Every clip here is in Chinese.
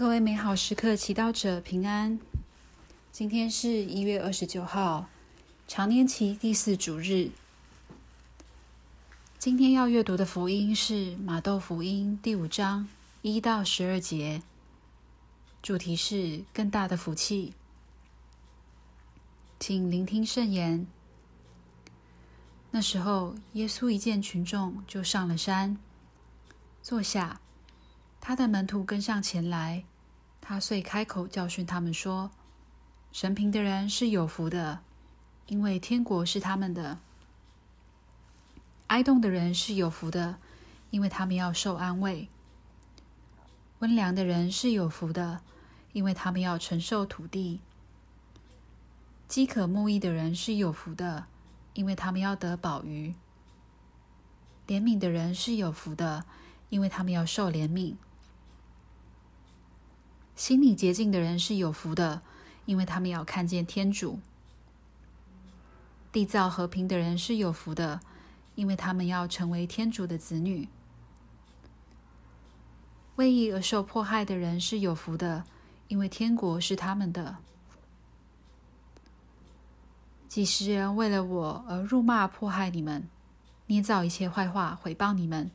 各位美好时刻祈祷者平安。今天是一月二十九号，常年期第四主日。今天要阅读的福音是马窦福音第五章一到十二节，主题是更大的福气。请聆听圣言。那时候，耶稣一见群众，就上了山，坐下。他的门徒跟上前来，他遂开口教训他们说：“神贫的人是有福的，因为天国是他们的；哀慟的人是有福的，因为他们要受安慰；温良的人是有福的，因为他们要承受土地；饥渴慕义的人是有福的，因为他们要得饱飫；怜悯的人是有福的，因为他们要受怜悯。”心里洁净的人是有福的，因为他们要看见天主；缔造和平的人是有福的，因为他们要成为天主的子女；为义而受迫害的人是有福的，因为天国是他们的。几十人为了我而辱骂迫害你们，捏造一切坏话回报你们，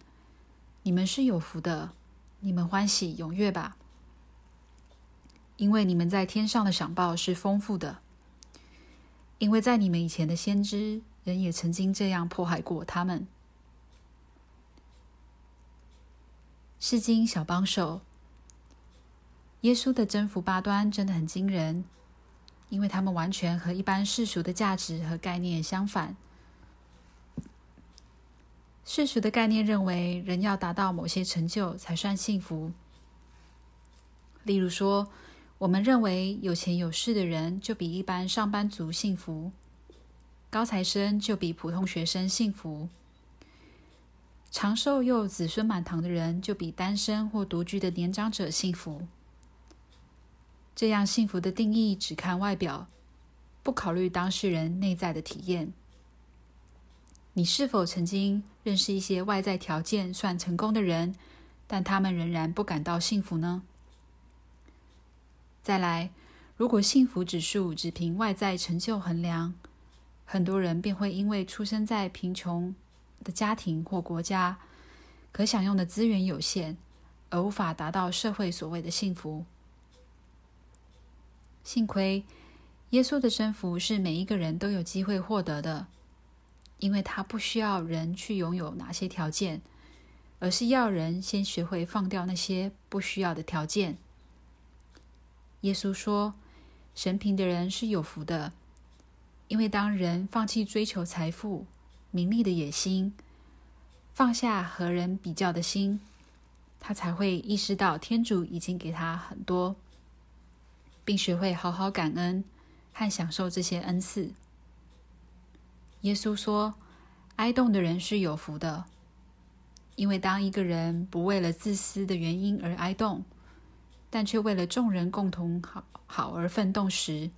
你们是有福的，你们欢喜踊跃吧。因为你们在天上的赏报是丰富的，因为在你们以前的先知，人也曾经这样迫害过他们。释经小帮手，耶稣的征服八端真的很惊人，因为他们完全和一般世俗的价值和概念相反。世俗的概念认为，人要达到某些成就才算幸福，例如说，我们认为有钱有势的人就比一般上班族幸福，高材生就比普通学生幸福，长寿又子孙满堂的人就比单身或独居的年长者幸福。这样幸福的定义只看外表，不考虑当事人内在的体验。你是否曾经认识一些外在条件算成功的人，但他们仍然不感到幸福呢？再来，如果幸福指数只凭外在成就衡量，很多人便会因为出生在贫穷的家庭或国家，可享用的资源有限，而无法达到社会所谓的幸福。幸亏，耶稣的征服是每一个人都有机会获得的，因为他不需要人去拥有哪些条件，而是要人先学会放掉那些不需要的条件。耶稣说：“神贫的人是有福的，因为当人放弃追求财富、名利的野心，放下和人比较的心，他才会意识到天主已经给他很多，并学会好好感恩和享受这些恩赐。”耶稣说：“哀慟的人是有福的，因为当一个人不为了自私的原因而哀慟。”但却为了众人共同好好而奋斗时，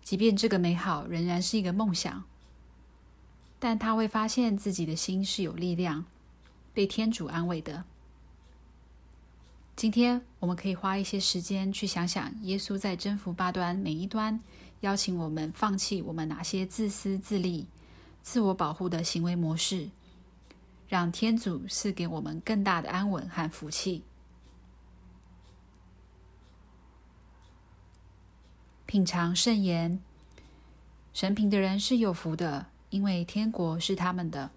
即便这个美好仍然是一个梦想，但他会发现自己的心是有力量，被天主安慰的。今天我们可以花一些时间去想想，耶稣在征服八端每一端邀请我们放弃我们哪些自私自利、自我保护的行为模式，让天主赐给我们更大的安稳和福气。品尝圣言，神贫的人是有福的，因为天国是他们的。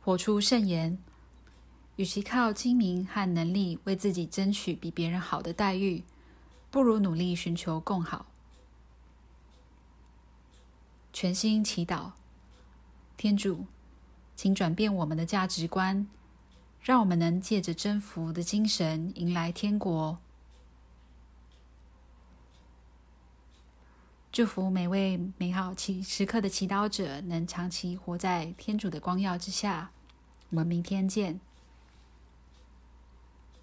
活出圣言，与其靠精明和能力为自己争取比别人好的待遇，不如努力寻求更好。全心祈祷，天主，请转变我们的价值观，让我们能借着征服的精神迎来天国。祝福每位美好祈时刻的祈祷者能长期活在天主的光耀之下。我们明天见。